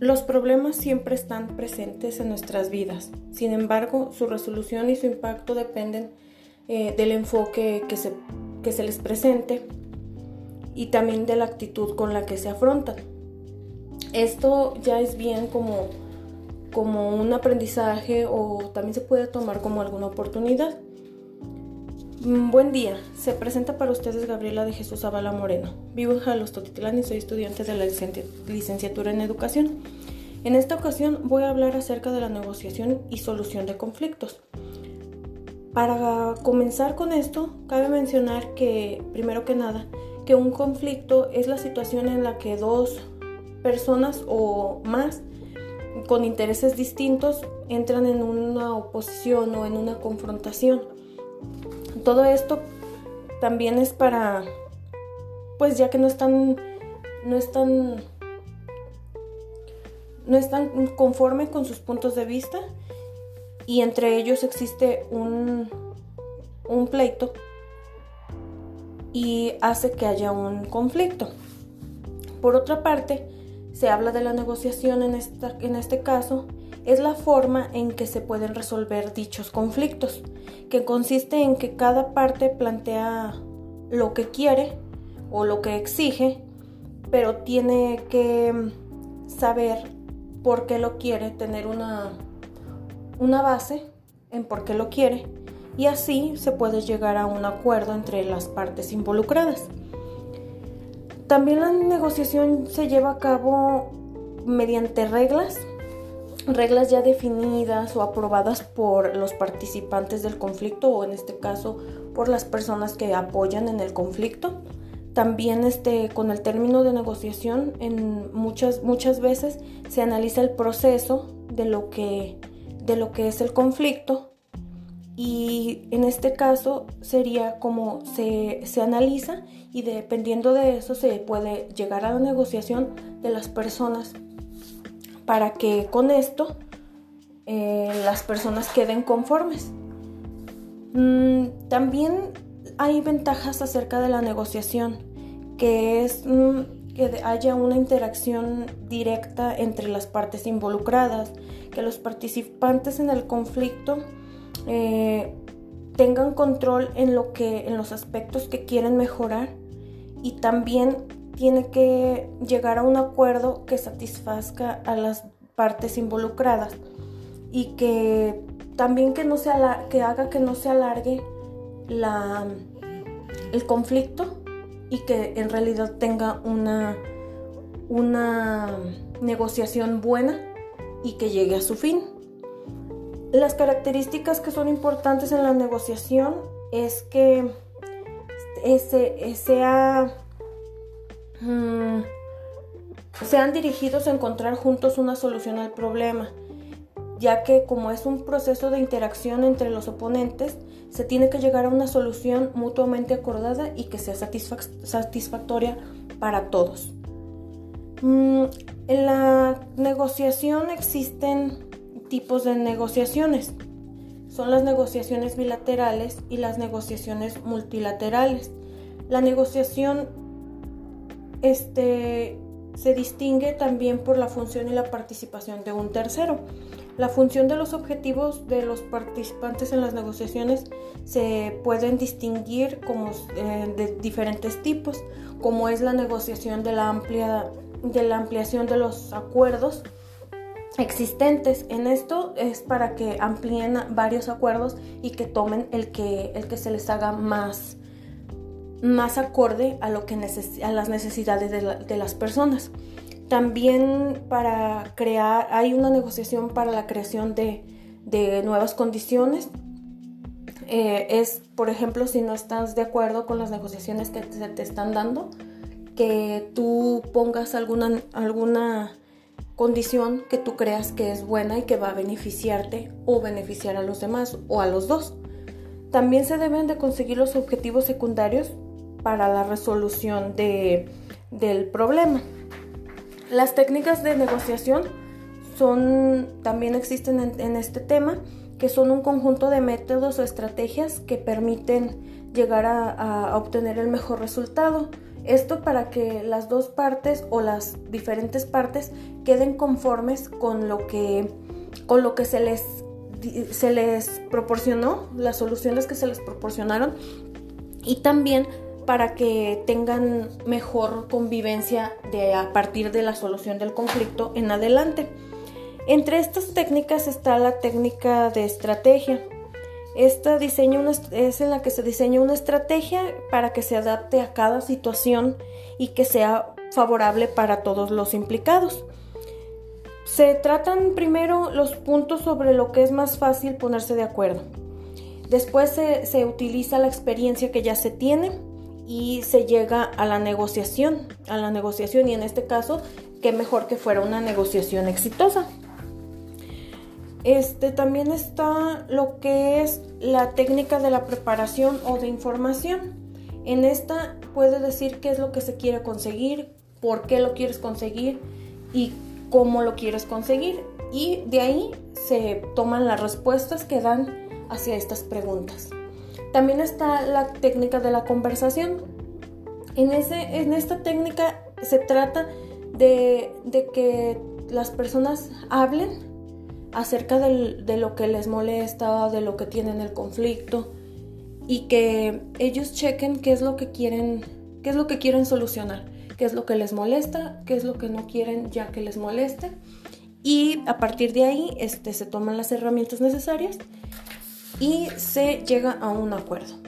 Los problemas siempre están presentes en nuestras vidas, sin embargo su resolución y su impacto dependen eh, del enfoque que se, que se les presente y también de la actitud con la que se afrontan. Esto ya es bien como, como un aprendizaje o también se puede tomar como alguna oportunidad. Mm, buen día, se presenta para ustedes Gabriela de Jesús Zavala Moreno. Vivo en Jalos, Totitlán y soy estudiante de la licenciatura en educación. En esta ocasión voy a hablar acerca de la negociación y solución de conflictos. Para comenzar con esto, cabe mencionar que, primero que nada, que un conflicto es la situación en la que dos personas o más con intereses distintos entran en una oposición o en una confrontación todo esto también es para, pues ya que no están, no están, no están conforme con sus puntos de vista y entre ellos existe un, un pleito y hace que haya un conflicto. Por otra parte, se habla de la negociación en, esta, en este caso es la forma en que se pueden resolver dichos conflictos, que consiste en que cada parte plantea lo que quiere o lo que exige, pero tiene que saber por qué lo quiere, tener una, una base en por qué lo quiere y así se puede llegar a un acuerdo entre las partes involucradas. También la negociación se lleva a cabo mediante reglas reglas ya definidas o aprobadas por los participantes del conflicto o en este caso por las personas que apoyan en el conflicto. También este, con el término de negociación en muchas, muchas veces se analiza el proceso de lo, que, de lo que es el conflicto y en este caso sería como se, se analiza y dependiendo de eso se puede llegar a la negociación de las personas para que con esto eh, las personas queden conformes. Mm, también hay ventajas acerca de la negociación, que es mm, que haya una interacción directa entre las partes involucradas, que los participantes en el conflicto eh, tengan control en lo que en los aspectos que quieren mejorar y también tiene que llegar a un acuerdo que satisfazca a las partes involucradas y que también que no se que haga que no se alargue la, el conflicto y que en realidad tenga una, una negociación buena y que llegue a su fin. Las características que son importantes en la negociación es que ese, sea Mm, sean dirigidos a encontrar juntos una solución al problema, ya que como es un proceso de interacción entre los oponentes, se tiene que llegar a una solución mutuamente acordada y que sea satisfactoria para todos. Mm, en la negociación existen tipos de negociaciones. Son las negociaciones bilaterales y las negociaciones multilaterales. La negociación este, se distingue también por la función y la participación de un tercero. La función de los objetivos de los participantes en las negociaciones se pueden distinguir como eh, de diferentes tipos, como es la negociación de la, amplia, de la ampliación de los acuerdos existentes. En esto es para que amplíen varios acuerdos y que tomen el que, el que se les haga más, más acorde a, lo que a las necesidades de, las personas. También para crear, hay una negociación para la creación de, nuevas condiciones. Eh, es, por ejemplo, si no estás de acuerdo con las negociaciones que te, te están dando, que tú pongas alguna, alguna condición que tú creas que es buena y que va a beneficiarte o beneficiar a los demás o a los dos. También se deben de conseguir los objetivos secundarios para la resolución del problema. Las técnicas de negociación son, también existen en, este tema, que son un conjunto de métodos o estrategias que permiten llegar a, obtener el mejor resultado. Esto para que las dos partes o las diferentes partes queden conformes con lo que, con lo que se, les, se les proporcionó, las soluciones que se les proporcionaron y también para que tengan mejor convivencia de, a partir de la solución del conflicto en adelante. Entre estas técnicas está la técnica de estrategia. Esta diseña es en la que se diseña una estrategia para que se adapte a cada situación y que sea favorable para todos los implicados. Se tratan primero los puntos sobre lo que es más fácil ponerse de acuerdo. Después se, se utiliza la experiencia que ya se tiene y se llega a la negociación, a la negociación y en este caso, qué mejor que fuera una negociación exitosa. Este también está lo que es la técnica de la preparación o de información. En esta puede decir qué es lo que se quiere conseguir, por qué lo quieres conseguir y cómo lo quieres conseguir. Y de ahí se toman las respuestas que dan hacia estas preguntas. También está la técnica de la conversación. En, ese, en esta técnica se trata de, que las personas hablen acerca de lo que les molesta, de lo que tienen el conflicto y que ellos chequen qué es lo que quieren, qué es lo que quieren solucionar, qué es lo que les molesta, qué es lo que no quieren ya que les moleste y a partir de ahí este, se toman las herramientas necesarias y se llega a un acuerdo.